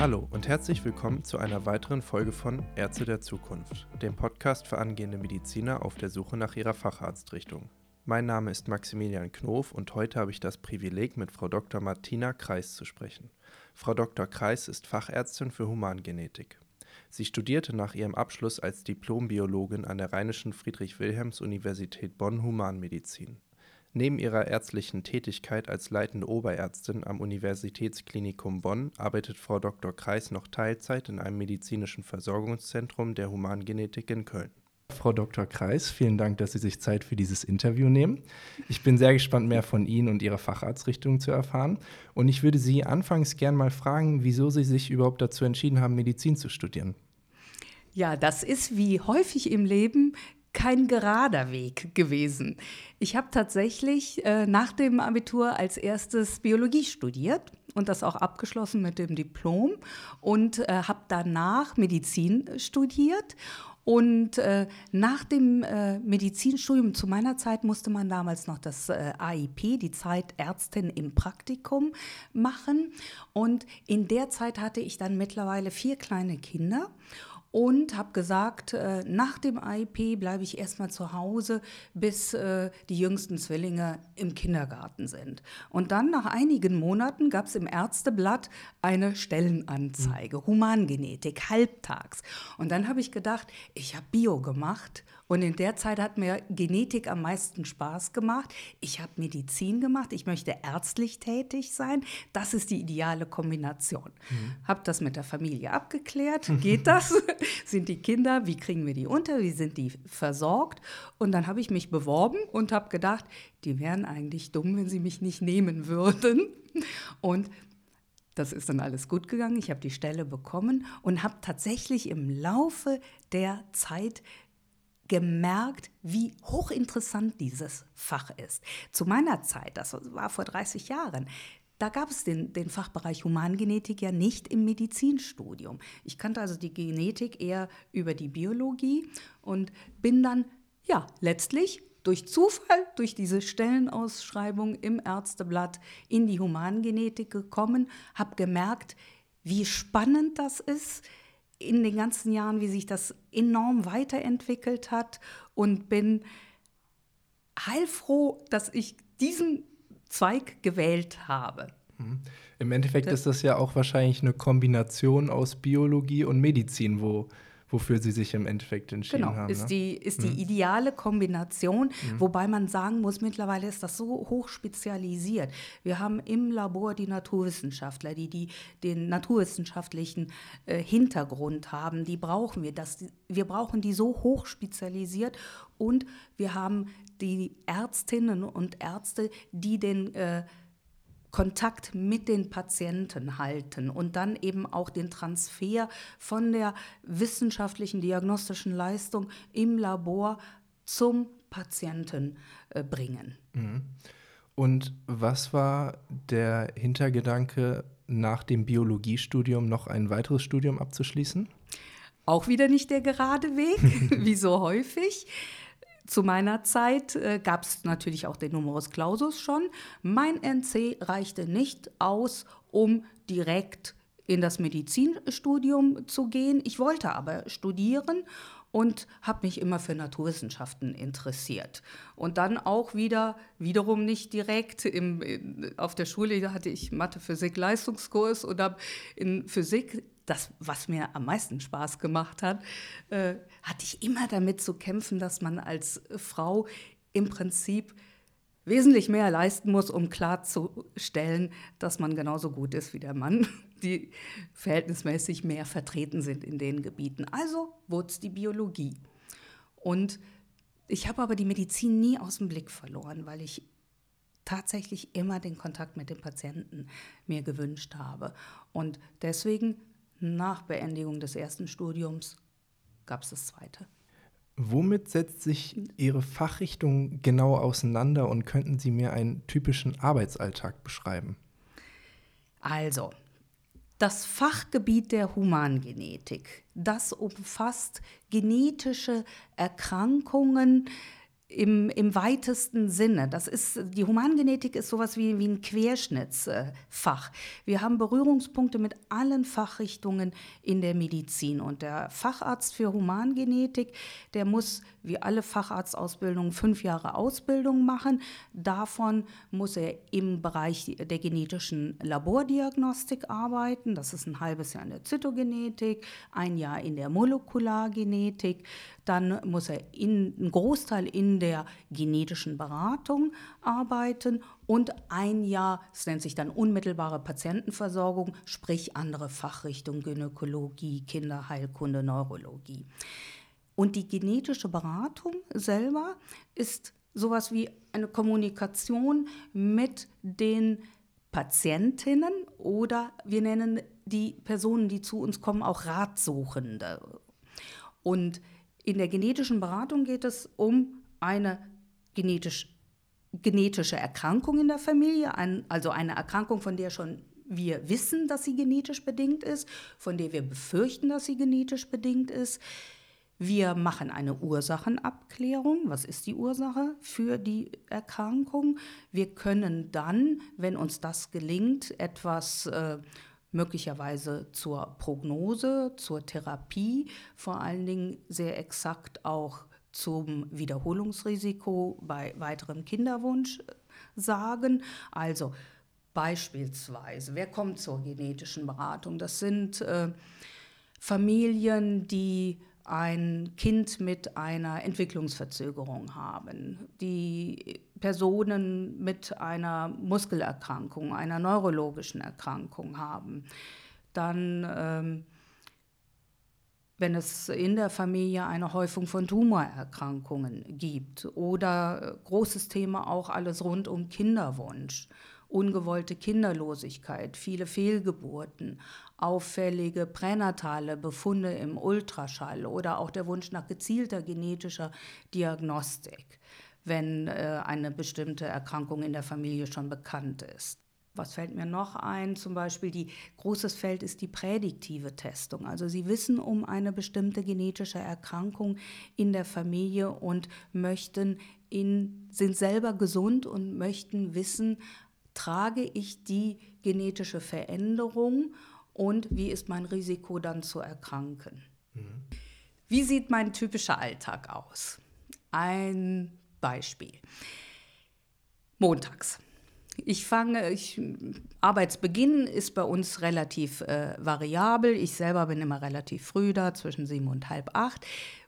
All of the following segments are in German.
Hallo und herzlich willkommen zu einer weiteren Folge von Ärzte der Zukunft, dem Podcast für angehende Mediziner auf der Suche nach ihrer Facharztrichtung. Mein Name ist Maximilian Knof und heute habe ich das Privileg, mit Frau Dr. Martina Kreis zu sprechen. Frau Dr. Kreis ist Fachärztin für Humangenetik. Sie studierte nach ihrem Abschluss als Diplombiologin an der Rheinischen Friedrich-Wilhelms-Universität Bonn Humanmedizin. Neben ihrer ärztlichen Tätigkeit als leitende Oberärztin am Universitätsklinikum Bonn arbeitet Frau Dr. Kreis noch Teilzeit in einem medizinischen Versorgungszentrum der Humangenetik in Köln. Frau Dr. Kreis, vielen Dank, dass Sie sich Zeit für dieses Interview nehmen. Ich bin sehr gespannt, mehr von Ihnen und Ihrer Facharztrichtung zu erfahren. Und ich würde Sie anfangs gern mal fragen, wieso Sie sich überhaupt dazu entschieden haben, Medizin zu studieren. Ja, das ist wie häufig im Leben kein gerader Weg gewesen. Ich habe tatsächlich äh, nach dem Abitur als erstes Biologie studiert und das auch abgeschlossen mit dem Diplom und äh, habe danach Medizin studiert. Und äh, nach dem äh, Medizinstudium, zu meiner Zeit musste man damals noch das äh, AIP, die Zeit Ärztin im Praktikum, machen. Und in der Zeit hatte ich dann mittlerweile vier kleine Kinder und habe gesagt, äh, nach dem IP bleibe ich erstmal zu Hause, bis äh, die jüngsten Zwillinge im Kindergarten sind. Und dann nach einigen Monaten gab es im Ärzteblatt eine Stellenanzeige, mhm. Humangenetik, halbtags. Und dann habe ich gedacht, ich habe Bio gemacht und in der Zeit hat mir Genetik am meisten Spaß gemacht. Ich habe Medizin gemacht. Ich möchte ärztlich tätig sein. Das ist die ideale Kombination. Mhm. Habe das mit der Familie abgeklärt. Geht das? sind die Kinder? Wie kriegen wir die unter? Wie sind die versorgt? Und dann habe ich mich beworben und habe gedacht, die wären eigentlich dumm, wenn sie mich nicht nehmen würden. Und das ist dann alles gut gegangen. Ich habe die Stelle bekommen und habe tatsächlich im Laufe der Zeit gemerkt, wie hochinteressant dieses Fach ist. Zu meiner Zeit, das war vor 30 Jahren, da gab es den, den, Fachbereich Humangenetik ja nicht im Medizinstudium. Ich kannte also die Genetik eher über die Biologie und bin dann, ja, letztlich durch Zufall, durch diese Stellenausschreibung im Ärzteblatt in die Humangenetik gekommen, habe gemerkt, wie spannend das ist, in den ganzen Jahren, wie sich das enorm weiterentwickelt hat und bin heilfroh, dass ich diesen Zweig gewählt habe. Mhm. Im Endeffekt das ist das ja auch wahrscheinlich eine Kombination aus Biologie und Medizin, wo wofür sie sich im Endeffekt entschieden genau, haben. Ist, ne? die, ist mhm. die ideale Kombination, mhm. wobei man sagen muss, mittlerweile ist das so hoch spezialisiert. Wir haben im Labor die Naturwissenschaftler, die, die den naturwissenschaftlichen äh, Hintergrund haben, die brauchen wir. Das, wir brauchen die so hoch spezialisiert und wir haben die Ärztinnen und Ärzte, die den äh, Kontakt mit den Patienten halten und dann eben auch den Transfer von der wissenschaftlichen diagnostischen Leistung im Labor zum Patienten äh, bringen. Mhm. Und was war der Hintergedanke, nach dem Biologiestudium noch ein weiteres Studium abzuschließen? Auch wieder nicht der gerade Weg, wie so häufig. Zu meiner Zeit äh, gab es natürlich auch den Numerus Clausus schon. Mein NC reichte nicht aus, um direkt in das Medizinstudium zu gehen. Ich wollte aber studieren und habe mich immer für Naturwissenschaften interessiert. Und dann auch wieder, wiederum nicht direkt, im, in, auf der Schule hatte ich Mathe, Physik, Leistungskurs und habe in Physik das, was mir am meisten Spaß gemacht hat, äh, hatte ich immer damit zu kämpfen, dass man als Frau im Prinzip wesentlich mehr leisten muss, um klarzustellen, dass man genauso gut ist wie der Mann, die verhältnismäßig mehr vertreten sind in den Gebieten. Also wurde es die Biologie. Und ich habe aber die Medizin nie aus dem Blick verloren, weil ich tatsächlich immer den Kontakt mit dem Patienten mir gewünscht habe. Und deswegen nach Beendigung des ersten Studiums gab es das zweite. Womit setzt sich Ihre Fachrichtung genau auseinander und könnten Sie mir einen typischen Arbeitsalltag beschreiben? Also, das Fachgebiet der Humangenetik, das umfasst genetische Erkrankungen, im, im weitesten Sinne. Das ist, die Humangenetik ist sowas wie, wie ein Querschnittsfach. Wir haben Berührungspunkte mit allen Fachrichtungen in der Medizin. Und der Facharzt für Humangenetik, der muss wie alle Facharztausbildungen fünf Jahre Ausbildung machen. Davon muss er im Bereich der genetischen Labordiagnostik arbeiten. Das ist ein halbes Jahr in der Zytogenetik, ein Jahr in der Molekulargenetik. Dann muss er in, einen Großteil in der genetischen Beratung arbeiten und ein Jahr, es nennt sich dann unmittelbare Patientenversorgung, sprich andere Fachrichtungen, Gynäkologie, Kinderheilkunde, Neurologie. Und die genetische Beratung selber ist sowas wie eine Kommunikation mit den Patientinnen oder wir nennen die Personen, die zu uns kommen, auch Ratsuchende. Und in der genetischen Beratung geht es um eine genetisch, genetische Erkrankung in der Familie, ein, also eine Erkrankung, von der schon wir wissen, dass sie genetisch bedingt ist, von der wir befürchten, dass sie genetisch bedingt ist. Wir machen eine Ursachenabklärung. Was ist die Ursache für die Erkrankung? Wir können dann, wenn uns das gelingt, etwas äh, möglicherweise zur Prognose, zur Therapie, vor allen Dingen sehr exakt auch zum Wiederholungsrisiko bei weiterem Kinderwunsch äh, sagen. Also beispielsweise, wer kommt zur genetischen Beratung? Das sind äh, Familien, die ein Kind mit einer Entwicklungsverzögerung haben, die Personen mit einer Muskelerkrankung, einer neurologischen Erkrankung haben, dann ähm, wenn es in der Familie eine Häufung von Tumorerkrankungen gibt oder äh, großes Thema auch alles rund um Kinderwunsch, ungewollte Kinderlosigkeit, viele Fehlgeburten, auffällige pränatale Befunde im Ultraschall oder auch der Wunsch nach gezielter genetischer Diagnostik, wenn äh, eine bestimmte Erkrankung in der Familie schon bekannt ist. Was fällt mir noch ein? Zum Beispiel die großes Feld ist die prädiktive Testung. Also Sie wissen um eine bestimmte genetische Erkrankung in der Familie und möchten in, sind selber gesund und möchten wissen, trage ich die genetische Veränderung und wie ist mein Risiko dann zu erkranken. Mhm. Wie sieht mein typischer Alltag aus? Ein Beispiel. Montags. Ich fange, ich, Arbeitsbeginn ist bei uns relativ äh, variabel. Ich selber bin immer relativ früh da, zwischen sieben und halb acht.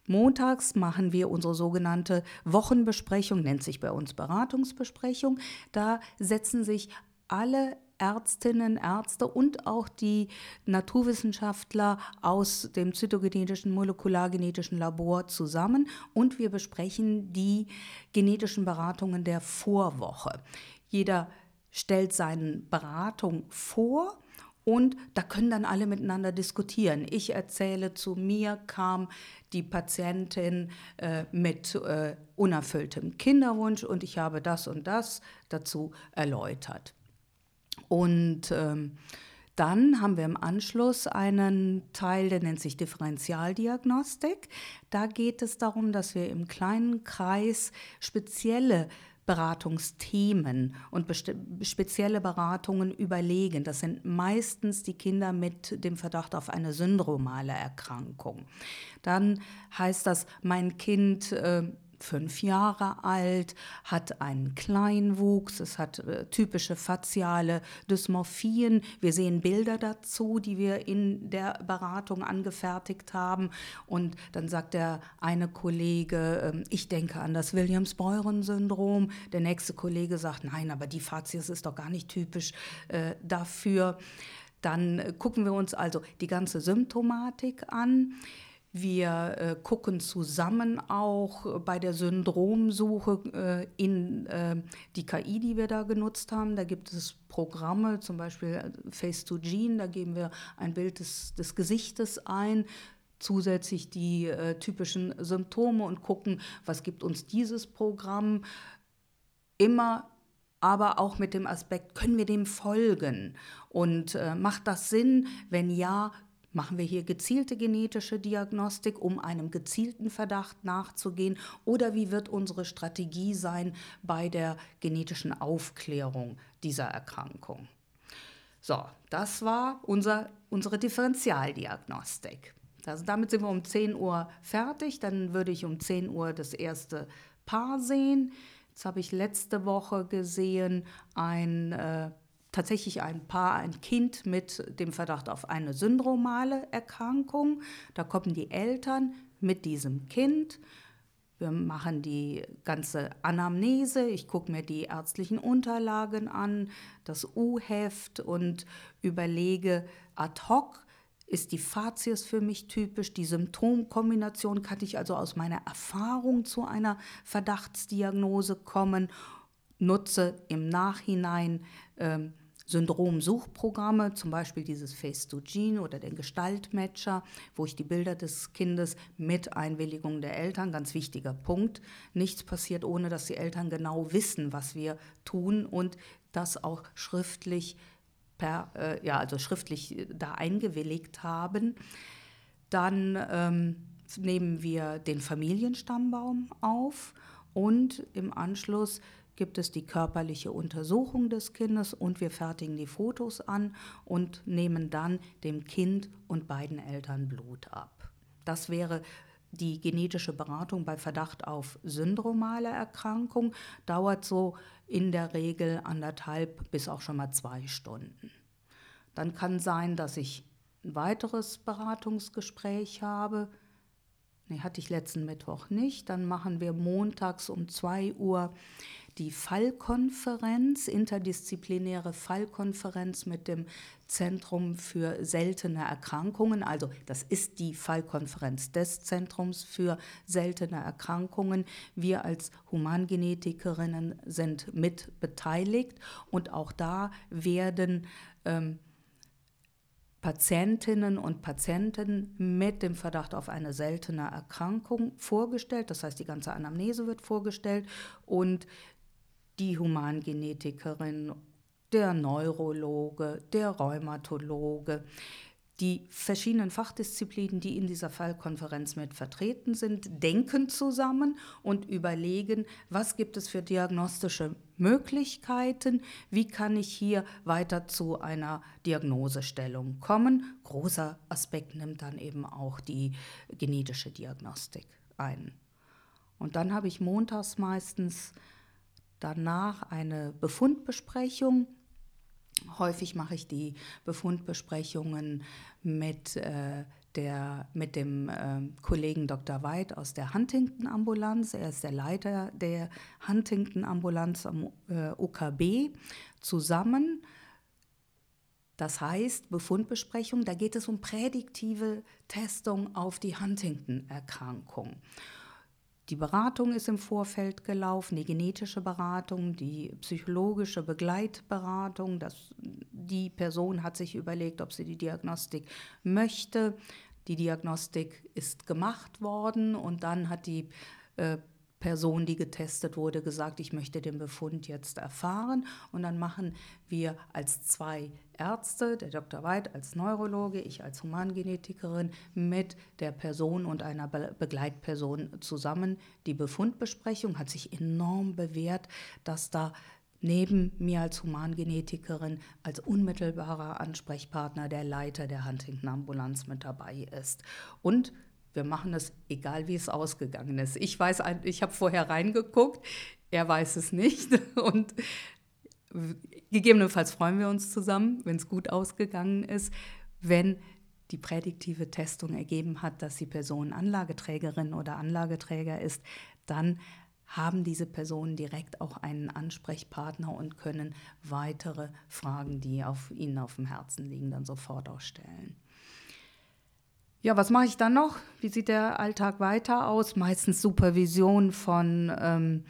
Montags machen wir unsere sogenannte Wochenbesprechung, nennt sich bei uns Beratungsbesprechung. Da setzen sich alle Ärztinnen, Ärzte und auch die Naturwissenschaftler aus dem zytogenetischen, molekulargenetischen Labor zusammen und wir besprechen die genetischen Beratungen der Vorwoche. Jeder stellt seine Beratung vor und da können dann alle miteinander diskutieren. Ich erzähle, zu mir kam die Patientin äh, mit äh, unerfülltem Kinderwunsch und ich habe das und das dazu erläutert. Und ähm, dann haben wir im Anschluss einen Teil, der nennt sich Differentialdiagnostik. Da geht es darum, dass wir im kleinen Kreis spezielle Beratungsthemen und spezielle Beratungen überlegen. Das sind meistens die Kinder mit dem Verdacht auf eine syndromale Erkrankung. Dann heißt das, mein Kind äh, fünf Jahre alt, hat einen Kleinwuchs, es hat äh, typische faciale Dysmorphien. Wir sehen Bilder dazu, die wir in der Beratung angefertigt haben. Und dann sagt der eine Kollege, äh, ich denke an das Williams-Beuren-Syndrom. Der nächste Kollege sagt, nein, aber die Facies ist doch gar nicht typisch äh, dafür. Dann äh, gucken wir uns also die ganze Symptomatik an. Wir äh, gucken zusammen auch bei der Syndromsuche äh, in äh, die KI, die wir da genutzt haben. Da gibt es Programme, zum Beispiel äh, Face2Gene, da geben wir ein Bild des, des Gesichtes ein, zusätzlich die äh, typischen Symptome und gucken, was gibt uns dieses Programm. Immer aber auch mit dem Aspekt, können wir dem folgen? Und äh, macht das Sinn? Wenn ja, Machen wir hier gezielte genetische Diagnostik, um einem gezielten Verdacht nachzugehen? Oder wie wird unsere Strategie sein bei der genetischen Aufklärung dieser Erkrankung? So, das war unser, unsere Differentialdiagnostik. Also damit sind wir um 10 Uhr fertig. Dann würde ich um 10 Uhr das erste Paar sehen. Jetzt habe ich letzte Woche gesehen ein äh, tatsächlich ein Paar, ein Kind mit dem Verdacht auf eine syndromale Erkrankung. Da kommen die Eltern mit diesem Kind. Wir machen die ganze Anamnese. Ich gucke mir die ärztlichen Unterlagen an, das U-Heft und überlege ad hoc, ist die Fazies für mich typisch? Die Symptomkombination kann ich also aus meiner Erfahrung zu einer Verdachtsdiagnose kommen, nutze im Nachhinein ähm, Syndromsuchprogramme, zum Beispiel dieses Face2Gene oder den Gestaltmatcher, wo ich die Bilder des Kindes mit Einwilligung der Eltern, ganz wichtiger Punkt, nichts passiert, ohne dass die Eltern genau wissen, was wir tun und das auch schriftlich per, äh, ja, also schriftlich da eingewilligt haben. Dann ähm, nehmen wir den Familienstammbaum auf und im Anschluss gibt es die körperliche Untersuchung des Kindes und wir fertigen die Fotos an und nehmen dann dem Kind und beiden Eltern Blut ab. Das wäre die genetische Beratung bei Verdacht auf syndromale Erkrankung, dauert so in der Regel anderthalb bis auch schon mal zwei Stunden. Dann kann sein, dass ich ein weiteres Beratungsgespräch habe. Nee, hatte ich letzten Mittwoch nicht. Dann machen wir montags um 2 Uhr die Fallkonferenz, interdisziplinäre Fallkonferenz mit dem Zentrum für seltene Erkrankungen. Also das ist die Fallkonferenz des Zentrums für seltene Erkrankungen. Wir als Humangenetikerinnen sind mit beteiligt und auch da werden ähm, Patientinnen und Patienten mit dem Verdacht auf eine seltene Erkrankung vorgestellt. Das heißt, die ganze Anamnese wird vorgestellt und die Humangenetikerin, der Neurologe, der Rheumatologe, die verschiedenen Fachdisziplinen, die in dieser Fallkonferenz mit vertreten sind, denken zusammen und überlegen, was gibt es für diagnostische Möglichkeiten, wie kann ich hier weiter zu einer Diagnosestellung kommen. Großer Aspekt nimmt dann eben auch die genetische Diagnostik ein. Und dann habe ich montags meistens danach eine Befundbesprechung. Häufig mache ich die Befundbesprechungen mit, äh, der, mit dem äh, Kollegen Dr. Weid aus der Huntington-Ambulanz. Er ist der Leiter der Huntington-Ambulanz am äh, UKB zusammen. Das heißt, Befundbesprechung, da geht es um prädiktive Testung auf die Huntington-Erkrankung. Die Beratung ist im Vorfeld gelaufen, die genetische Beratung, die psychologische Begleitberatung. Das, die Person hat sich überlegt, ob sie die Diagnostik möchte. Die Diagnostik ist gemacht worden und dann hat die äh, Person, die getestet wurde, gesagt, ich möchte den Befund jetzt erfahren. Und dann machen wir als zwei Ärzte, der Dr. Weid als Neurologe, ich als Humangenetikerin, mit der Person und einer Be Begleitperson zusammen die Befundbesprechung. Hat sich enorm bewährt, dass da neben mir als Humangenetikerin als unmittelbarer Ansprechpartner der Leiter der Huntington-Ambulanz mit dabei ist. Und wir machen es, egal wie es ausgegangen ist. Ich weiß, ich habe vorher reingeguckt, er weiß es nicht. Und gegebenenfalls freuen wir uns zusammen, wenn es gut ausgegangen ist, wenn die prädiktive Testung ergeben hat, dass die Person Anlageträgerin oder Anlageträger ist, dann haben diese Personen direkt auch einen Ansprechpartner und können weitere Fragen, die auf ihnen auf dem Herzen liegen, dann sofort auch stellen. Ja, was mache ich dann noch? Wie sieht der Alltag weiter aus? Meistens Supervision von ähm,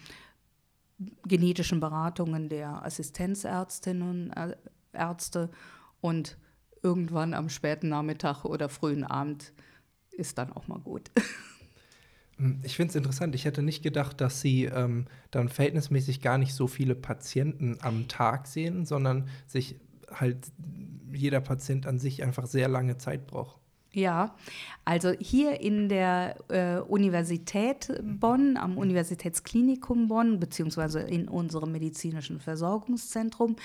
genetischen Beratungen der Assistenzärztinnen und äh, Ärzte und irgendwann am späten Nachmittag oder frühen Abend ist dann auch mal gut. Hm, ich finde es interessant. Ich hätte nicht gedacht, dass Sie ähm, dann verhältnismäßig gar nicht so viele Patienten am Tag sehen, sondern sich halt jeder Patient an sich einfach sehr lange Zeit braucht. Ja, also hier in der äh, Universität Bonn, am Universitätsklinikum Bonn, beziehungsweise in unserem medizinischen Versorgungszentrum,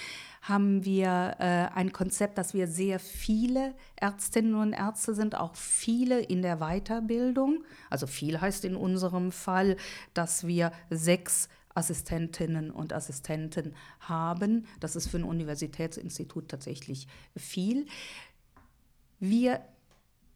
haben wir äh, ein Konzept, dass wir sehr viele Ärztinnen und Ärzte sind, auch viele in der Weiterbildung. Also viel heißt in unserem Fall, dass wir sechs Assistentinnen und Assistenten haben. Das ist für ein Universitätsinstitut tatsächlich viel. Wir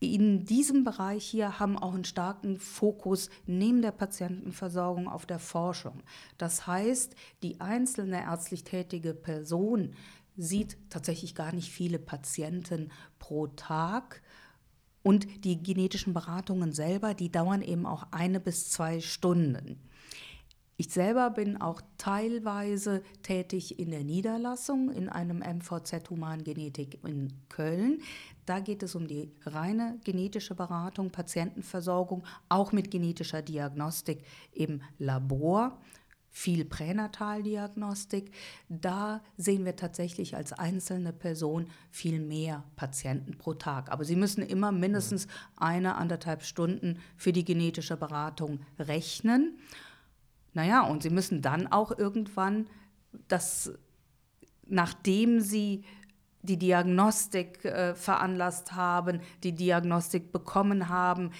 in diesem Bereich hier haben auch einen starken Fokus neben der Patientenversorgung auf der Forschung. Das heißt, die einzelne ärztlich tätige Person sieht tatsächlich gar nicht viele Patienten pro Tag. Und die genetischen Beratungen selber, die dauern eben auch eine bis zwei Stunden. Ich selber bin auch teilweise tätig in der Niederlassung in einem MVZ Humangenetik in Köln. Da geht es um die reine genetische Beratung, Patientenversorgung, auch mit genetischer Diagnostik im Labor viel Pränataldiagnostik. Da sehen wir tatsächlich als einzelne Person viel mehr Patienten pro Tag. Aber Sie müssen immer mindestens eine, anderthalb Stunden für die genetische Beratung rechnen. Naja, und sie müssen dann auch irgendwann das, nachdem sie die Diagnostik äh, veranlasst haben, die Diagnostik bekommen haben,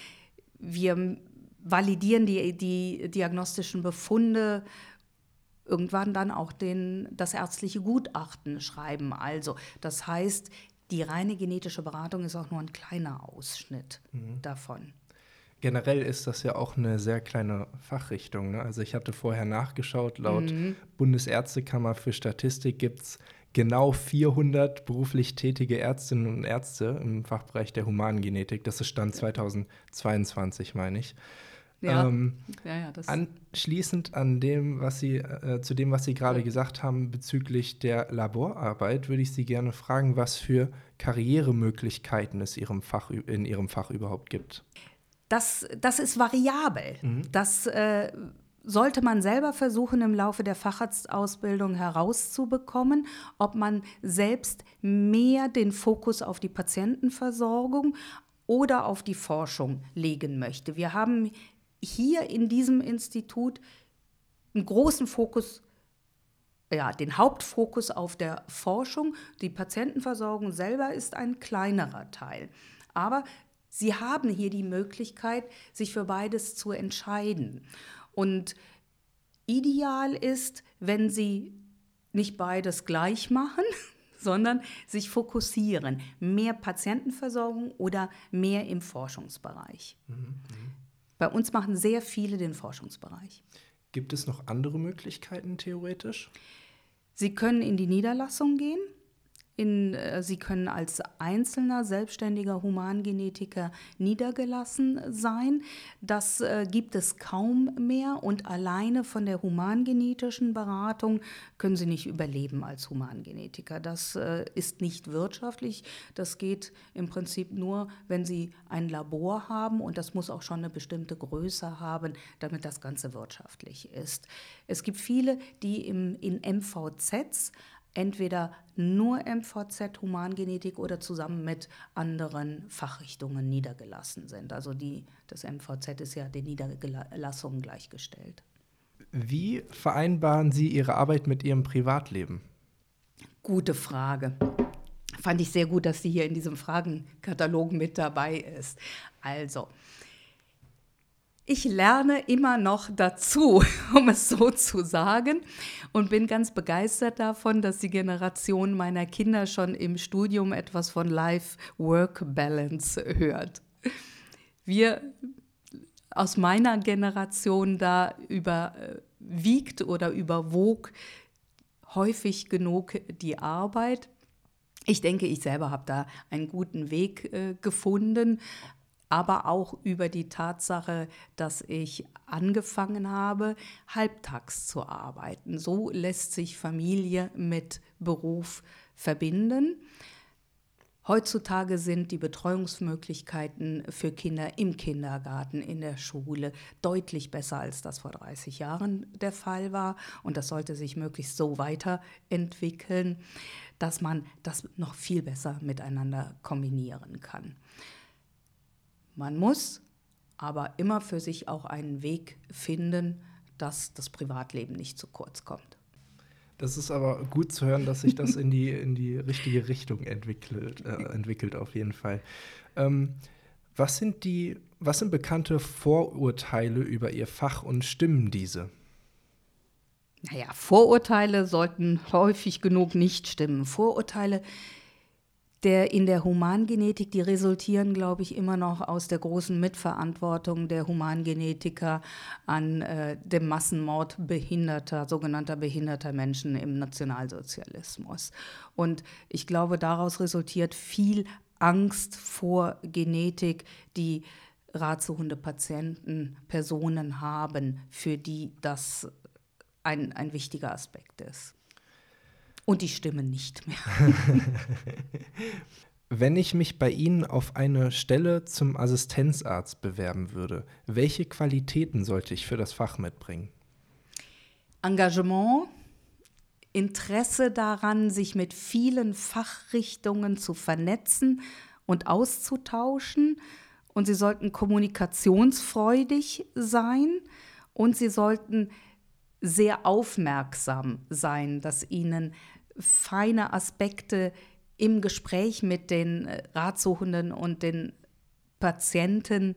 wir validieren die, die diagnostischen Befunde, irgendwann dann auch den, das ärztliche Gutachten schreiben. Also, das heißt, die reine genetische Beratung ist auch nur ein kleiner Ausschnitt mhm. davon. Generell ist das ja auch eine sehr kleine Fachrichtung. Ne? Also ich hatte vorher nachgeschaut, laut mhm. Bundesärztekammer für Statistik gibt es genau 400 beruflich tätige Ärztinnen und Ärzte im Fachbereich der Humangenetik. Das ist Stand 2022, meine ich. Ja. Ähm, ja, ja, anschließend an dem, was Sie, äh, zu dem, was Sie gerade gesagt haben bezüglich der Laborarbeit, würde ich Sie gerne fragen, was für Karrieremöglichkeiten es Ihrem Fach, in Ihrem Fach überhaupt gibt das, das ist variabel. Mhm. Das äh, sollte man selber versuchen, im Laufe der Facharztausbildung herauszubekommen, ob man selbst mehr den Fokus auf die Patientenversorgung oder auf die Forschung legen möchte. Wir haben hier in diesem Institut einen großen Fokus ja, den Hauptfokus auf der Forschung. Die Patientenversorgung selber ist ein kleinerer Teil. Aber Sie haben hier die Möglichkeit, sich für beides zu entscheiden. Und ideal ist, wenn Sie nicht beides gleich machen, sondern sich fokussieren. Mehr Patientenversorgung oder mehr im Forschungsbereich. Mhm, mhm. Bei uns machen sehr viele den Forschungsbereich. Gibt es noch andere Möglichkeiten theoretisch? Sie können in die Niederlassung gehen. In, äh, sie können als einzelner selbstständiger Humangenetiker niedergelassen sein. Das äh, gibt es kaum mehr und alleine von der humangenetischen Beratung können sie nicht überleben als Humangenetiker. Das äh, ist nicht wirtschaftlich. Das geht im Prinzip nur, wenn sie ein Labor haben und das muss auch schon eine bestimmte Größe haben, damit das Ganze wirtschaftlich ist. Es gibt viele, die im, in MVZs entweder nur MVZ Humangenetik oder zusammen mit anderen Fachrichtungen niedergelassen sind. Also die, das MVZ ist ja den Niederlassungen gleichgestellt. Wie vereinbaren Sie Ihre Arbeit mit Ihrem Privatleben? Gute Frage. Fand ich sehr gut, dass sie hier in diesem Fragenkatalog mit dabei ist. Also, ich lerne immer noch dazu, um es so zu sagen, und bin ganz begeistert davon, dass die Generation meiner Kinder schon im Studium etwas von Life-Work-Balance hört. Wir aus meiner Generation da überwiegt oder überwog häufig genug die Arbeit. Ich denke, ich selber habe da einen guten Weg äh, gefunden, aber auch über die Tatsache, dass ich angefangen habe, halbtags zu arbeiten. So lässt sich Familie mit Beruf verbinden. Heutzutage sind die Betreuungsmöglichkeiten für Kinder im Kindergarten, in der Schule deutlich besser, als das vor 30 Jahren der Fall war. Und das sollte sich möglichst so weiterentwickeln, dass man das noch viel besser miteinander kombinieren kann. Man muss aber immer für sich auch einen Weg finden, dass das Privatleben nicht zu kurz kommt. Das ist aber gut zu hören, dass sich das in die, in die richtige Richtung entwickelt, äh, entwickelt auf jeden Fall. Ähm, was sind die, was sind bekannte Vorurteile über Ihr Fach und stimmen diese? Naja, Vorurteile sollten häufig genug nicht stimmen. Vorurteile der in der Humangenetik, die resultieren, glaube ich, immer noch aus der großen Mitverantwortung der Humangenetiker an äh, dem Massenmord behinderter, sogenannter behinderter Menschen im Nationalsozialismus. Und ich glaube, daraus resultiert viel Angst vor Genetik, die Ratiohunde-Patienten, Personen haben, für die das ein, ein wichtiger Aspekt ist. Und die stimmen nicht mehr. Wenn ich mich bei Ihnen auf eine Stelle zum Assistenzarzt bewerben würde, welche Qualitäten sollte ich für das Fach mitbringen? Engagement, Interesse daran, sich mit vielen Fachrichtungen zu vernetzen und auszutauschen. Und sie sollten kommunikationsfreudig sein und sie sollten sehr aufmerksam sein, dass ihnen feine Aspekte im Gespräch mit den äh, Ratsuchenden und den Patienten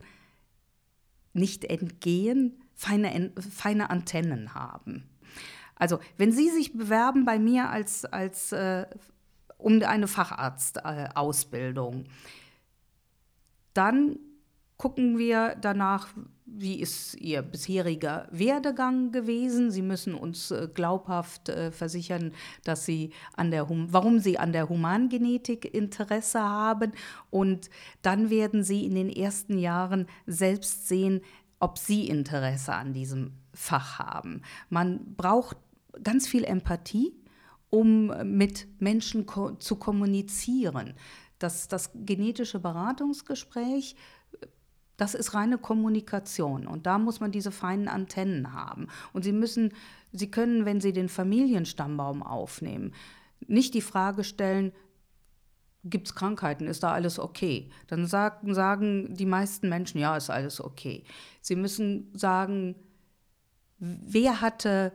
nicht entgehen, feine, feine Antennen haben. Also, wenn Sie sich bewerben bei mir als, als äh, um eine Facharztausbildung, äh, dann gucken wir danach, wie ist Ihr bisheriger Werdegang gewesen. Sie müssen uns äh, glaubhaft äh, versichern, dass Sie an der hum warum Sie an der Humangenetik Interesse haben. Und dann werden Sie in den ersten Jahren selbst sehen, ob Sie Interesse an diesem Fach haben. Man braucht ganz viel Empathie, um mit Menschen ko zu kommunizieren. Das, das genetische Beratungsgespräch das ist reine Kommunikation und da muss man diese feinen Antennen haben. Und Sie müssen, Sie können, wenn Sie den Familienstammbaum aufnehmen, nicht die Frage stellen, gibt es Krankheiten, ist da alles okay? Dann sagen, sagen die meisten Menschen, ja, ist alles okay. Sie müssen sagen, wer hatte,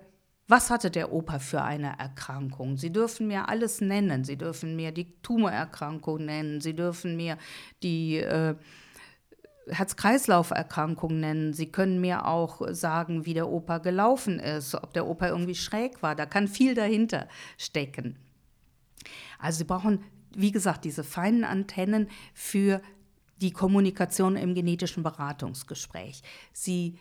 was hatte der Opa für eine Erkrankung? Sie dürfen mir alles nennen. Sie dürfen mir die Tumorerkrankung nennen. Sie dürfen mir die äh, Herz-Kreislauf-Erkrankung nennen. Sie können mir auch sagen, wie der Opa gelaufen ist, ob der Opa irgendwie schräg war. Da kann viel dahinter stecken. Also Sie brauchen, wie gesagt, diese feinen Antennen für die Kommunikation im genetischen Beratungsgespräch. Sie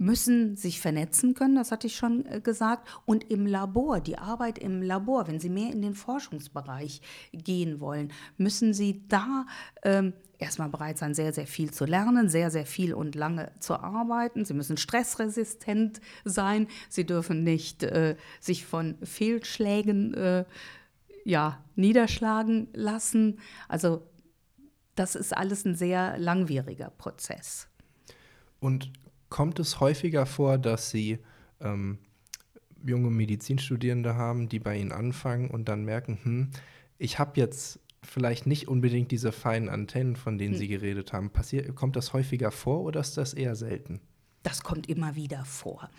müssen sich vernetzen können, das hatte ich schon äh, gesagt, und im Labor, die Arbeit im Labor, wenn Sie mehr in den Forschungsbereich gehen wollen, müssen Sie da ähm, erstmal bereit sein, sehr, sehr viel zu lernen, sehr, sehr viel und lange zu arbeiten. Sie müssen stressresistent sein, Sie dürfen nicht äh, sich von Fehlschlägen äh, ja, niederschlagen lassen. Also das ist alles ein sehr langwieriger Prozess. Und kommt es häufiger vor, dass Sie ähm, junge Medizinstudierende haben, die bei Ihnen anfangen und dann merken, hm, ich habe jetzt vielleicht nicht unbedingt diese feinen Antennen, von denen hm. Sie geredet haben. Passiert, kommt das häufiger vor oder ist das eher selten? Das kommt immer wieder vor.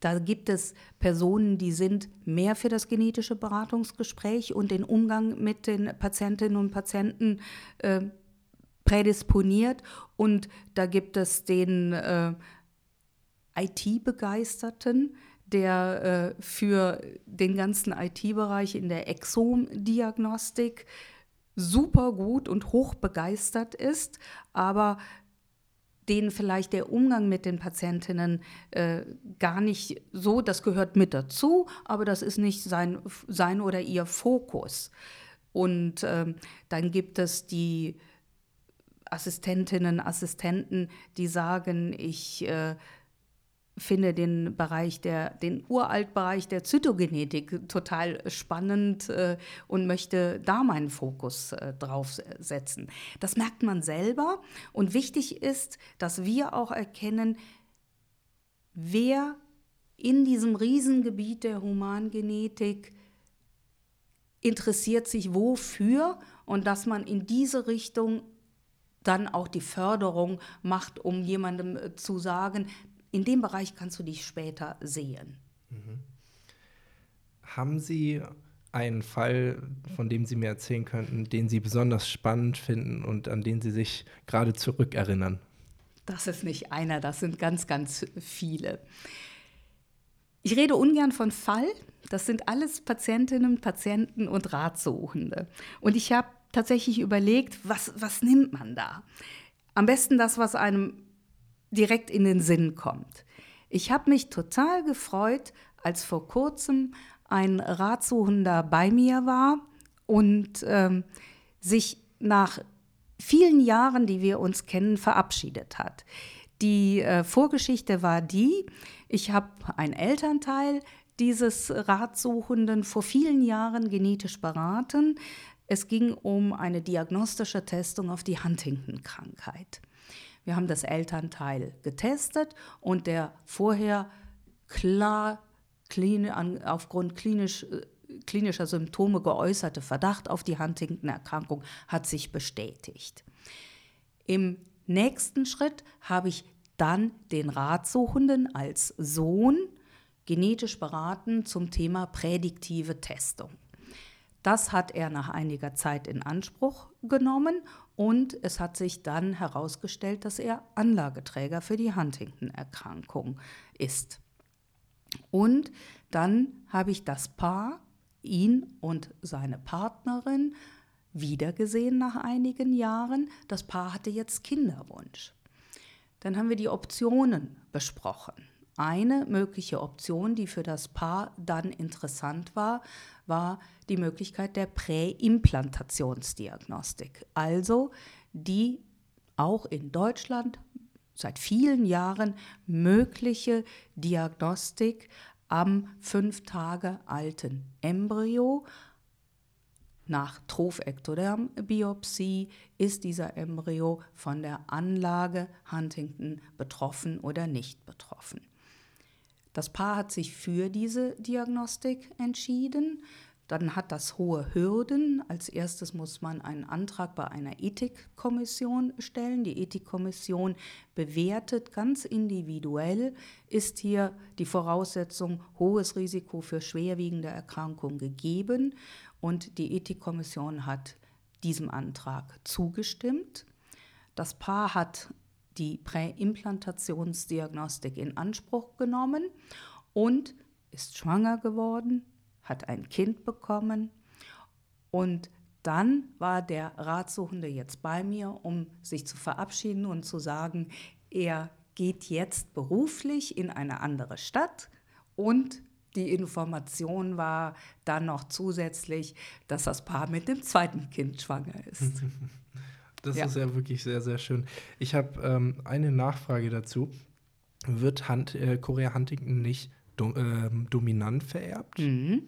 Da gibt es Personen, die sind mehr für das genetische Beratungsgespräch und den Umgang mit den Patientinnen und Patienten äh, prädisponiert. Und da gibt es den äh, IT-Begeisterten, der äh, für den ganzen IT-Bereich in der Exomdiagnostik super gut und hoch begeistert ist, aber denen vielleicht der Umgang mit den Patientinnen äh, gar nicht so, das gehört mit dazu, aber das ist nicht sein, sein oder ihr Fokus. Und äh, dann gibt es die Assistentinnen, Assistenten, die sagen, ich äh, finde den Bereich der, den Uraltbereich der Zytogenetik total spannend äh, und möchte da meinen Fokus äh, drauf setzen. Das merkt man selber und wichtig ist, dass wir auch erkennen, wer in diesem Riesengebiet der Humangenetik interessiert sich wofür und dass man in diese Richtung dann auch die Förderung macht, um jemandem äh, zu sagen, in dem Bereich kannst du dich später sehen. Mhm. Haben Sie einen Fall, von dem Sie mir erzählen könnten, den Sie besonders spannend finden und an den Sie sich gerade zurückerinnern? Das ist nicht einer, das sind ganz, ganz viele. Ich rede ungern von Fall. Das sind alles Patientinnen, Patienten und Ratsuchende. Und ich habe tatsächlich überlegt, was, was nimmt man da? Am besten das, was einem direkt in den Sinn kommt. Ich habe mich total gefreut, als vor kurzem ein Ratsuchender bei mir war und ähm, sich nach vielen Jahren, die wir uns kennen, verabschiedet hat. Die äh, Vorgeschichte war die, ich habe einen Elternteil dieses Ratsuchenden vor vielen Jahren genetisch beraten. Es ging um eine diagnostische Testung auf die Huntington-Krankheit. Wir haben das Elternteil getestet und der vorher klar aufgrund klinisch, äh, klinischer Symptome geäußerte Verdacht auf die Huntington-Erkrankung hat sich bestätigt. Im nächsten Schritt habe ich dann den Ratsuchenden als Sohn genetisch beraten zum Thema prädiktive Testung. Das hat er nach einiger Zeit in Anspruch genommen und es hat sich dann herausgestellt, dass er Anlageträger für die Huntington-Erkrankung ist. Und dann habe ich das Paar, ihn und seine Partnerin, wiedergesehen nach einigen Jahren. Das Paar hatte jetzt Kinderwunsch. Dann haben wir die Optionen besprochen. Eine mögliche Option, die für das Paar dann interessant war, war die Möglichkeit der Präimplantationsdiagnostik. Also die auch in Deutschland seit vielen Jahren mögliche Diagnostik am fünf Tage alten Embryo. Nach Trophektoderm-Biopsie ist dieser Embryo von der Anlage Huntington betroffen oder nicht betroffen. Das Paar hat sich für diese Diagnostik entschieden. Dann hat das hohe Hürden. Als erstes muss man einen Antrag bei einer Ethikkommission stellen. Die Ethikkommission bewertet ganz individuell, ist hier die Voraussetzung hohes Risiko für schwerwiegende Erkrankungen gegeben. Und die Ethikkommission hat diesem Antrag zugestimmt. Das Paar hat die Präimplantationsdiagnostik in Anspruch genommen und ist schwanger geworden hat ein Kind bekommen und dann war der Ratsuchende jetzt bei mir, um sich zu verabschieden und zu sagen, er geht jetzt beruflich in eine andere Stadt und die Information war dann noch zusätzlich, dass das Paar mit dem zweiten Kind schwanger ist. Das ja. ist ja wirklich sehr, sehr schön. Ich habe ähm, eine Nachfrage dazu. Wird Hunt, äh, Korea Huntington nicht do, äh, dominant vererbt? Mhm.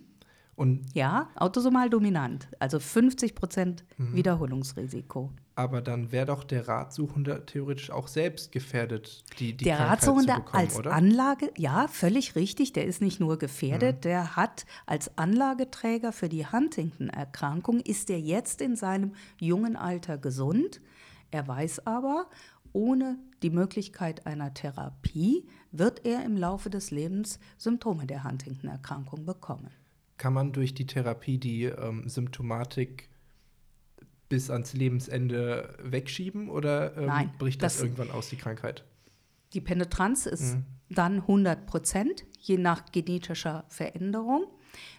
Und ja, autosomal dominant, also 50 Prozent mhm. Wiederholungsrisiko. Aber dann wäre doch der Ratsuchende theoretisch auch selbst gefährdet, die, die Der Krankheit Ratsuchende zu bekommen, als oder? Anlage, ja, völlig richtig. Der ist nicht nur gefährdet, mhm. der hat als Anlageträger für die Huntington-Erkrankung, ist er jetzt in seinem jungen Alter gesund. Er weiß aber, ohne die Möglichkeit einer Therapie wird er im Laufe des Lebens Symptome der Huntington-Erkrankung bekommen kann man durch die Therapie die ähm, Symptomatik bis ans Lebensende wegschieben oder ähm, Nein, bricht das, das, irgendwann aus, die Krankheit? Die Penetranz ist mhm. dann 100 Prozent, je nach genetischer Veränderung.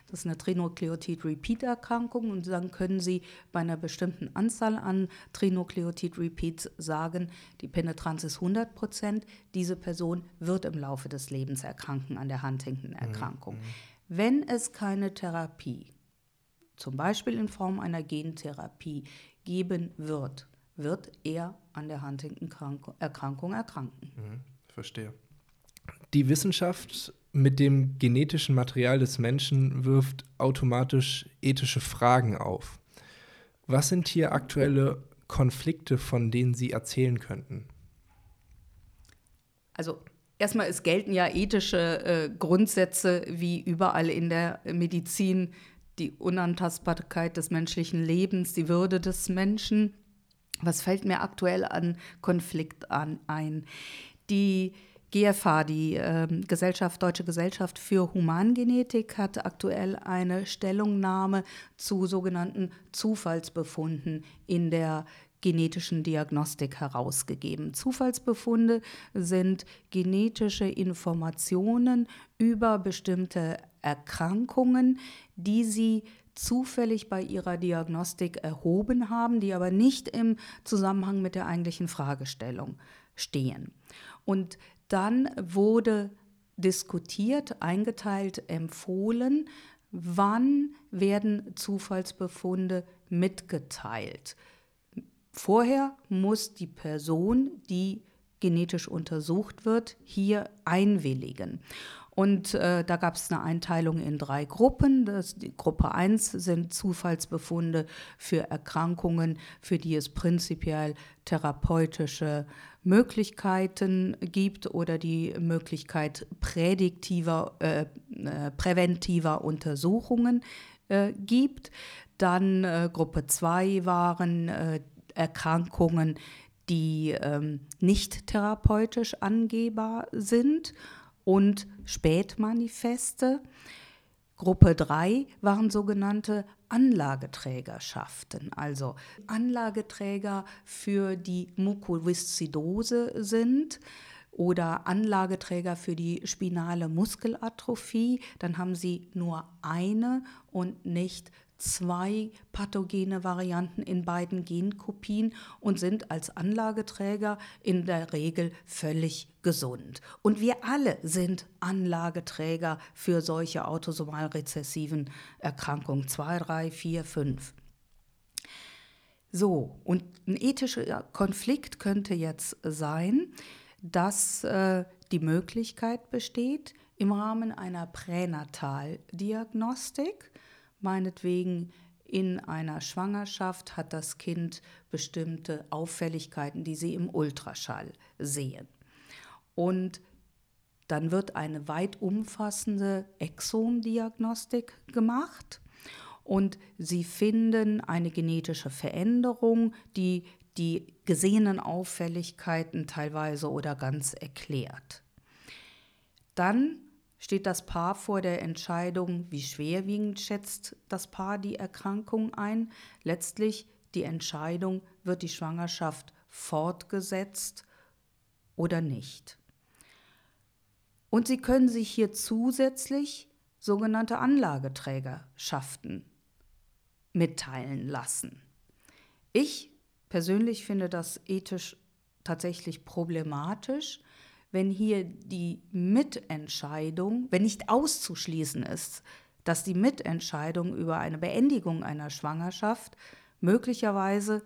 Das ist eine Trinukleotid-Repeat-Erkrankung und dann können Sie bei einer bestimmten Anzahl an Trinukleotid-Repeats sagen, die Penetranz ist 100 Prozent. Diese Person wird im Laufe des Lebens erkranken an der Huntington-Erkrankung. Mhm. Wenn es keine Therapie, zum Beispiel in Form einer Gentherapie, geben wird, wird er an der Huntington-Erkrankung erkranken. Mhm, verstehe. Die Wissenschaft mit dem genetischen Material des Menschen wirft automatisch ethische Fragen auf. Was sind hier aktuelle Konflikte, von denen Sie erzählen könnten? Also erstmal, es gelten ja ethische äh, Grundsätze wie überall in der Medizin, die Unantastbarkeit des menschlichen Lebens, die Würde des Menschen. Was fällt mir aktuell an Konflikt an, ein? Die GFH, die äh, Gesellschaft, Deutsche Gesellschaft für Humangenetik, hat aktuell eine Stellungnahme zu sogenannten Zufallsbefunden in der genetischen Diagnostik herausgegeben. Zufallsbefunde sind genetische Informationen über bestimmte Erkrankungen, die sie zufällig bei ihrer Diagnostik erhoben haben, die aber nicht im Zusammenhang mit der eigentlichen Fragestellung stehen. Und dann wurde diskutiert, eingeteilt, empfohlen, wann werden Zufallsbefunde mitgeteilt. Vorher muss die Person, die genetisch untersucht wird, hier einwilligen. Und äh, da gab es eine Einteilung in drei Gruppen. Das, die Gruppe 1 sind Zufallsbefunde für Erkrankungen, für die es prinzipiell therapeutische Möglichkeiten gibt oder die Möglichkeit prädiktiver, äh, äh, präventiver Untersuchungen äh, gibt. Dann äh, Gruppe 2 waren äh, Erkrankungen, die ähm, nicht therapeutisch angehbar sind und Spätmanifeste. Gruppe 3 waren sogenannte Anlageträgerschaften, also Anlageträger für die Mukoviszidose sind oder Anlageträger für die spinale Muskelatrophie, dann haben sie nur eine und nicht zwei pathogene Varianten in beiden Genkopien und sind als Anlageträger in der Regel völlig gesund. Und wir alle sind Anlageträger für solche autosomal rezessiven Erkrankungen 2, 3, 4, 5. So, und ein ethischer Konflikt könnte jetzt sein, dass äh, die Möglichkeit besteht, im Rahmen einer Pränataldiagnostik meinetwegen in einer Schwangerschaft hat das Kind bestimmte Auffälligkeiten, die sie im Ultraschall sehen. Und dann wird eine weit umfassende Exomdiagnostik gemacht und sie finden eine genetische Veränderung, die die gesehenen Auffälligkeiten teilweise oder ganz erklärt. Dann steht das Paar vor der Entscheidung, wie schwerwiegend schätzt das Paar die Erkrankung ein. Letztlich die Entscheidung, wird die Schwangerschaft fortgesetzt oder nicht. Und Sie können sich hier zusätzlich sogenannte Anlageträgerschaften mitteilen lassen. Ich persönlich finde das ethisch tatsächlich problematisch, wenn hier die Mitentscheidung, wenn nicht auszuschließen ist, dass die Mitentscheidung über eine Beendigung einer Schwangerschaft möglicherweise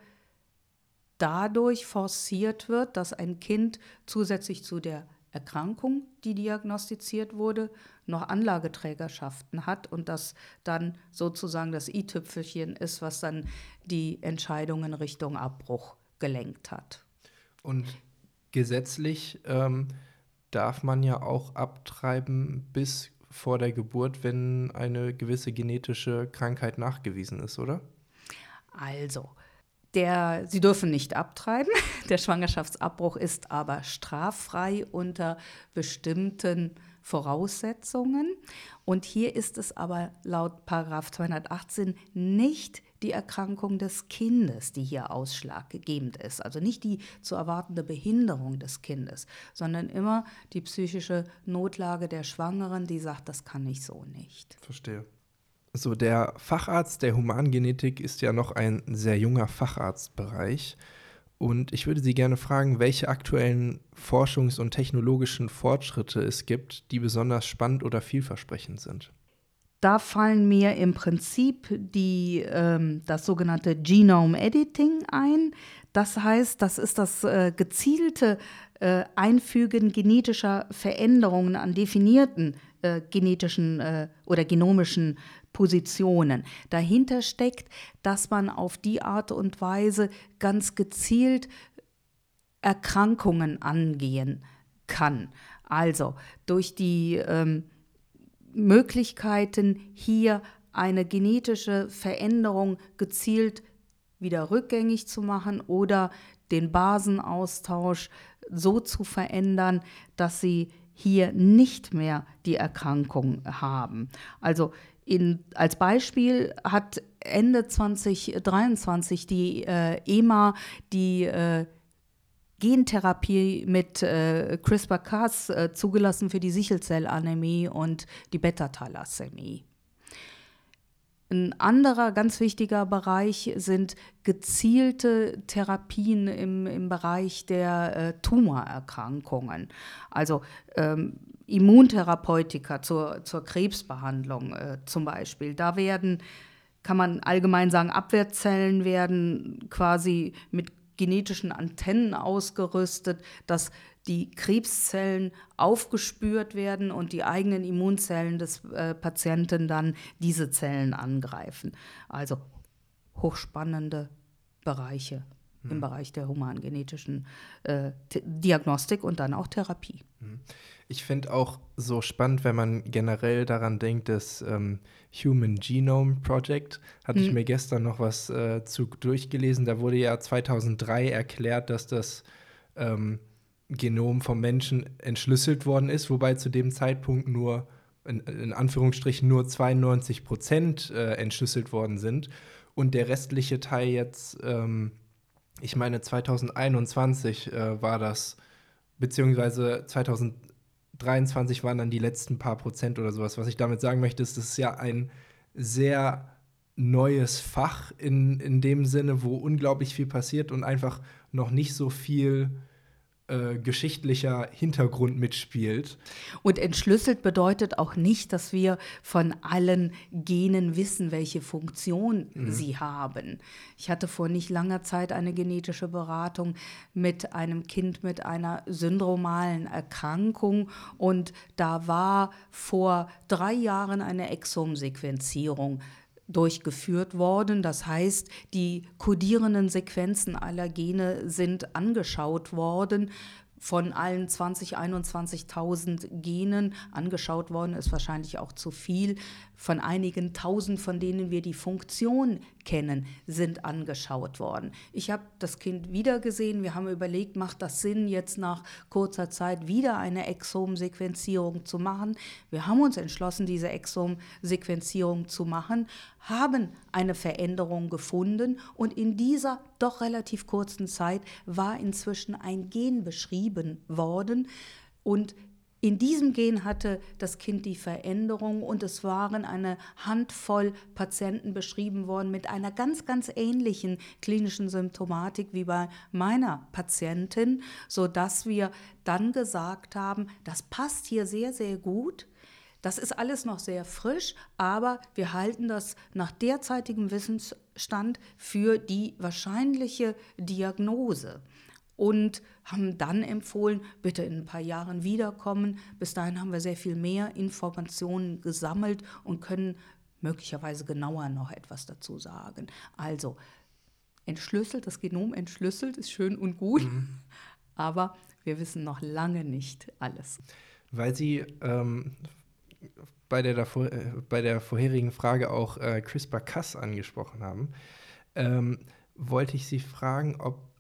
dadurch forciert wird, dass ein Kind zusätzlich zu der Erkrankung, die diagnostiziert wurde, noch Anlageträgerschaften hat und das dann sozusagen das i-Tüpfelchen ist, was dann die Entscheidung in Richtung Abbruch gelenkt hat. Und gesetzlich ähm, darf man ja auch abtreiben bis vor der Geburt, wenn eine gewisse genetische Krankheit nachgewiesen ist, oder? Also, der, Sie dürfen nicht abtreiben. Der Schwangerschaftsabbruch ist aber straffrei unter bestimmten Voraussetzungen. Und hier ist es aber laut 218 nicht die Erkrankung des Kindes, die hier ausschlaggebend ist. Also nicht die zu erwartende Behinderung des Kindes, sondern immer die psychische Notlage der Schwangeren, die sagt, das kann ich so nicht. Verstehe. So, der Facharzt der Humangenetik ist ja noch ein sehr junger Facharztbereich. Und ich würde Sie gerne fragen, welche aktuellen forschungs- und technologischen Fortschritte es gibt, die besonders spannend oder vielversprechend sind. Da fallen mir im Prinzip die, ähm, das sogenannte Genome Editing ein. Das heißt, das ist das äh, gezielte äh, Einfügen genetischer Veränderungen an definierten äh, genetischen äh, oder genomischen Positionen. Dahinter steckt, dass man auf die Art und Weise ganz gezielt Erkrankungen angehen kann. Also durch die ähm, Möglichkeiten, hier eine genetische Veränderung gezielt wieder rückgängig zu machen oder den Basenaustausch so zu verändern, dass sie hier nicht mehr die Erkrankung haben. Also in, als Beispiel hat Ende 2023 die äh, EMA die äh, Gentherapie mit äh, CRISPR-Cas äh, zugelassen für die Sichelzellanämie und die Beta-Thalassämie. Ein anderer ganz wichtiger Bereich sind gezielte Therapien im, im Bereich der äh, Tumorerkrankungen. Also ähm, Immuntherapeutika zur, zur Krebsbehandlung äh, zum Beispiel. Da werden, kann man allgemein sagen, Abwehrzellen werden quasi mit genetischen Antennen ausgerüstet, dass die Krebszellen aufgespürt werden und die eigenen Immunzellen des äh, Patienten dann diese Zellen angreifen. Also hochspannende Bereiche hm. im Bereich der humangenetischen äh, Diagnostik und dann auch Therapie. Hm. Ich finde auch so spannend, wenn man generell daran denkt, das ähm, Human Genome Project, hatte hm. ich mir gestern noch was äh, zu durchgelesen. Da wurde ja 2003 erklärt, dass das ähm, Genom vom Menschen entschlüsselt worden ist, wobei zu dem Zeitpunkt nur, in, in Anführungsstrichen, nur 92 Prozent äh, entschlüsselt worden sind und der restliche Teil jetzt, ähm, ich meine 2021 äh, war das, beziehungsweise 2023 waren dann die letzten paar Prozent oder sowas. Was ich damit sagen möchte, ist, das ist ja ein sehr neues Fach in, in dem Sinne, wo unglaublich viel passiert und einfach noch nicht so viel äh, geschichtlicher Hintergrund mitspielt. Und entschlüsselt bedeutet auch nicht, dass wir von allen Genen wissen, welche Funktion mhm. sie haben. Ich hatte vor nicht langer Zeit eine genetische Beratung mit einem Kind mit einer syndromalen Erkrankung und da war vor drei Jahren eine Exomsequenzierung durchgeführt worden. Das heißt, die kodierenden Sequenzen aller Gene sind angeschaut worden von allen 20, 21.000 Genen angeschaut worden, ist wahrscheinlich auch zu viel. Von einigen tausend, von denen wir die Funktion kennen, sind angeschaut worden. Ich habe das Kind wieder gesehen. Wir haben überlegt, macht das Sinn, jetzt nach kurzer Zeit wieder eine Exom-Sequenzierung zu machen? Wir haben uns entschlossen, diese Exom-Sequenzierung zu machen, haben eine Veränderung gefunden und in dieser doch relativ kurzen Zeit war inzwischen ein Gen beschrieben worden und in diesem Gen hatte das Kind die Veränderung und es waren eine Handvoll Patienten beschrieben worden mit einer ganz, ganz ähnlichen klinischen Symptomatik wie bei meiner Patientin, sodass wir dann gesagt haben, das passt hier sehr, sehr gut. Das ist alles noch sehr frisch, aber wir halten das nach derzeitigem Wissensstand für die wahrscheinliche Diagnose und haben dann empfohlen, bitte in ein paar Jahren wiederkommen. Bis dahin haben wir sehr viel mehr Informationen gesammelt und können möglicherweise genauer noch etwas dazu sagen. Also entschlüsselt, das Genom entschlüsselt ist schön und gut, mhm. aber wir wissen noch lange nicht alles. Weil Sie ähm, bei der, davor, äh, bei der vorherigen Frage auch äh, CRISPR-Cas angesprochen haben, ähm, wollte ich Sie fragen, ob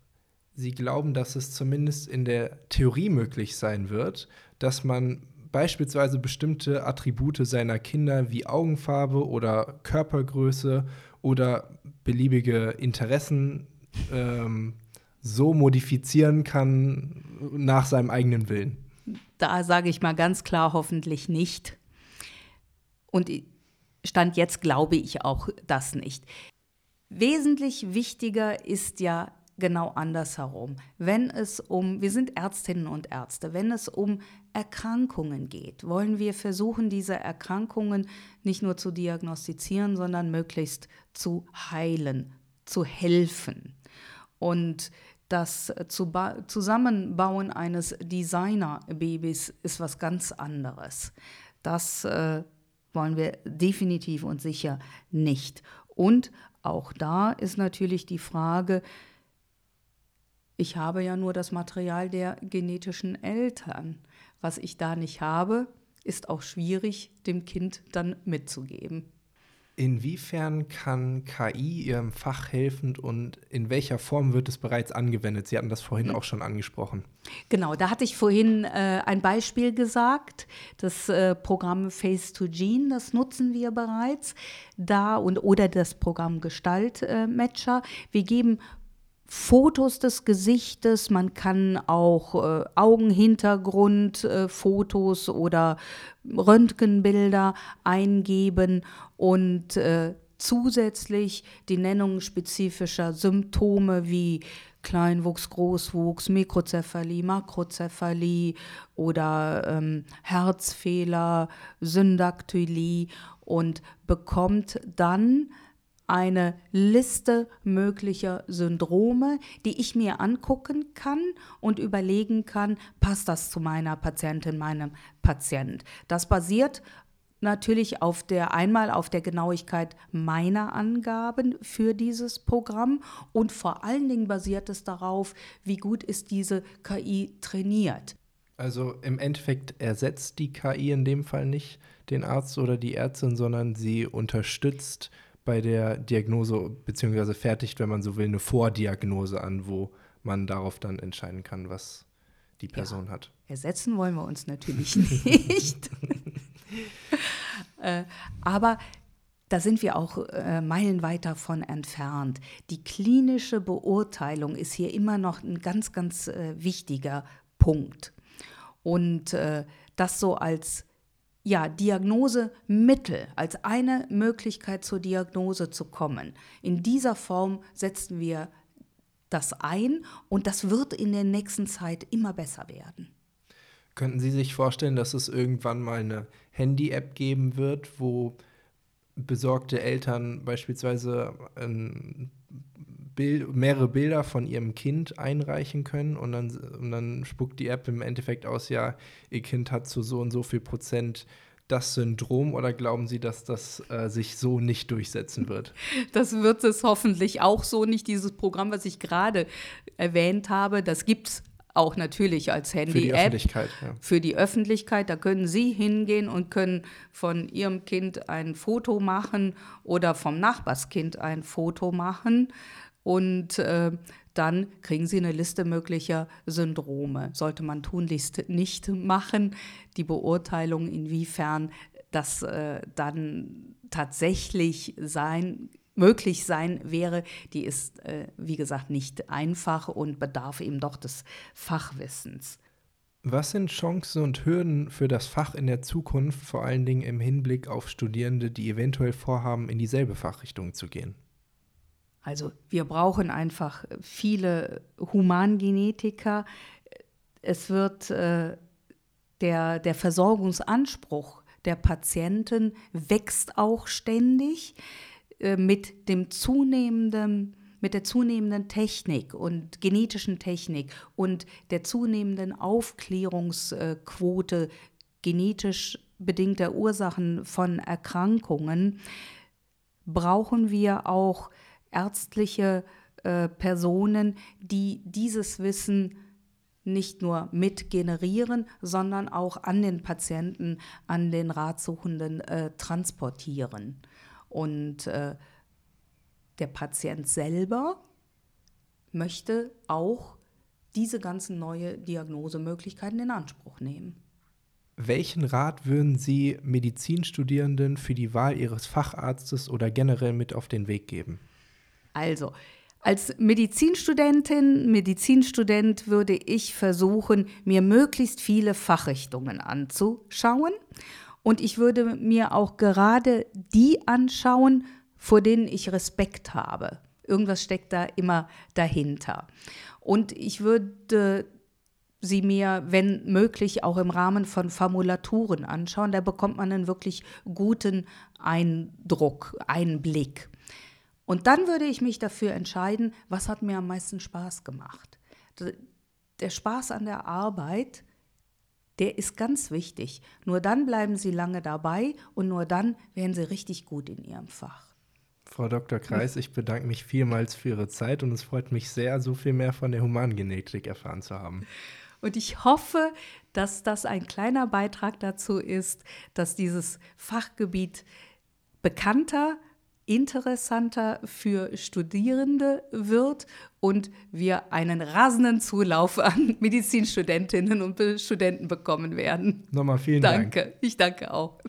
Sie glauben, dass es zumindest in der Theorie möglich sein wird, dass man beispielsweise bestimmte Attribute seiner Kinder wie Augenfarbe oder Körpergröße oder beliebige Interessen ähm, so modifizieren kann nach seinem eigenen Willen? Da sage ich mal ganz klar, hoffentlich nicht. Und Stand jetzt glaube ich auch das nicht. Wesentlich wichtiger ist ja genau andersherum. Wenn es um, wir sind Ärztinnen und Ärzte, wenn es um Erkrankungen geht, wollen wir versuchen, diese Erkrankungen nicht nur zu diagnostizieren, sondern möglichst zu heilen, zu helfen. Und das Zusammenbauen eines Designer-Babys ist was ganz anderes. Das äh, wollen wir definitiv und sicher nicht. Und auch da ist natürlich die Frage, ich habe ja nur das Material der genetischen Eltern. Was ich da nicht habe, ist auch schwierig dem Kind dann mitzugeben. Inwiefern kann KI Ihrem Fach helfen und in welcher Form wird es bereits angewendet? Sie hatten das vorhin auch schon angesprochen. Genau, da hatte ich vorhin äh, ein Beispiel gesagt. Das äh, Programm Face to Gene, das nutzen wir bereits. Da und oder das Programm Gestalt äh, Matcher. Wir geben Fotos des Gesichtes, man kann auch äh, Augenhintergrundfotos äh, oder Röntgenbilder eingeben und äh, zusätzlich die Nennung spezifischer Symptome wie Kleinwuchs, Großwuchs, Mikrozephalie, Makrozephalie oder ähm, Herzfehler, Syndaktylie und bekommt dann eine Liste möglicher Syndrome, die ich mir angucken kann und überlegen kann, passt das zu meiner Patientin, meinem Patient. Das basiert natürlich auf der einmal auf der Genauigkeit meiner Angaben für dieses Programm und vor allen Dingen basiert es darauf, wie gut ist diese KI trainiert. Also im Endeffekt ersetzt die KI in dem Fall nicht den Arzt oder die Ärztin, sondern sie unterstützt bei der Diagnose, beziehungsweise fertigt, wenn man so will, eine Vordiagnose an, wo man darauf dann entscheiden kann, was die Person ja, hat. Ersetzen wollen wir uns natürlich nicht. äh, aber da sind wir auch äh, meilenweit davon entfernt. Die klinische Beurteilung ist hier immer noch ein ganz, ganz äh, wichtiger Punkt. Und äh, das so als ja, Diagnosemittel, als eine Möglichkeit zur Diagnose zu kommen. In dieser Form setzen wir das ein und das wird in der nächsten Zeit immer besser werden. Könnten Sie sich vorstellen, dass es irgendwann mal eine Handy-App geben wird, wo besorgte Eltern beispielsweise ein Bild, mehrere Bilder von ihrem Kind einreichen können und dann, und dann spuckt die App im Endeffekt aus, ja, ihr Kind hat zu so und so viel Prozent das Syndrom oder glauben Sie, dass das äh, sich so nicht durchsetzen wird? Das wird es hoffentlich auch so nicht. Dieses Programm, was ich gerade erwähnt habe, das gibt es auch natürlich als Handy-App. Für die Öffentlichkeit. Ja. Für die Öffentlichkeit. Da können Sie hingehen und können von Ihrem Kind ein Foto machen oder vom Nachbarskind ein Foto machen und äh, dann kriegen Sie eine Liste möglicher Syndrome. Sollte man tunlichst nicht machen. Die Beurteilung, inwiefern das äh, dann tatsächlich sein möglich sein wäre, die ist, äh, wie gesagt, nicht einfach und bedarf eben doch des Fachwissens. Was sind Chancen und Hürden für das Fach in der Zukunft, vor allen Dingen im Hinblick auf Studierende, die eventuell vorhaben, in dieselbe Fachrichtung zu gehen? Also wir brauchen einfach viele Humangenetiker. Es wird äh, der, der Versorgungsanspruch der Patienten wächst auch ständig äh, mit dem zunehmenden mit der zunehmenden Technik und genetischen Technik und der zunehmenden Aufklärungsquote genetisch bedingter Ursachen von Erkrankungen brauchen wir auch ärztliche äh, Personen, die dieses Wissen nicht nur mit generieren, sondern auch an den Patienten, an den Ratsuchenden äh, transportieren. Und äh, der Patient selber möchte auch diese ganzen neue Diagnosemöglichkeiten in Anspruch nehmen. Welchen Rat würden Sie Medizinstudierenden für die Wahl ihres Facharztes oder generell mit auf den Weg geben? Also, als Medizinstudentin, Medizinstudent würde ich versuchen, mir möglichst viele Fachrichtungen anzuschauen. Und ich würde mir auch gerade die anschauen, vor denen ich Respekt habe. Irgendwas steckt da immer dahinter. Und ich würde sie mir, wenn möglich, auch im Rahmen von Formulaturen anschauen. Da bekommt man einen wirklich guten Eindruck, Einblick. Und dann würde ich mich dafür entscheiden, was hat mir am meisten Spaß gemacht. Der Spaß an der Arbeit, der ist ganz wichtig. Nur dann bleiben Sie lange dabei und nur dann werden Sie richtig gut in Ihrem Fach. Frau Dr. Kreis, ich bedanke mich vielmals für Ihre Zeit und es freut mich sehr, so viel mehr von der Humangenetik erfahren zu haben. Und ich hoffe, dass das ein kleiner Beitrag dazu ist, dass dieses Fachgebiet bekannter, interessanter für Studierende wird und wir einen rasenden Zulauf an Medizinstudentinnen und Studenten bekommen werden. Nochmal vielen danke. Dank. Danke, ich danke auch.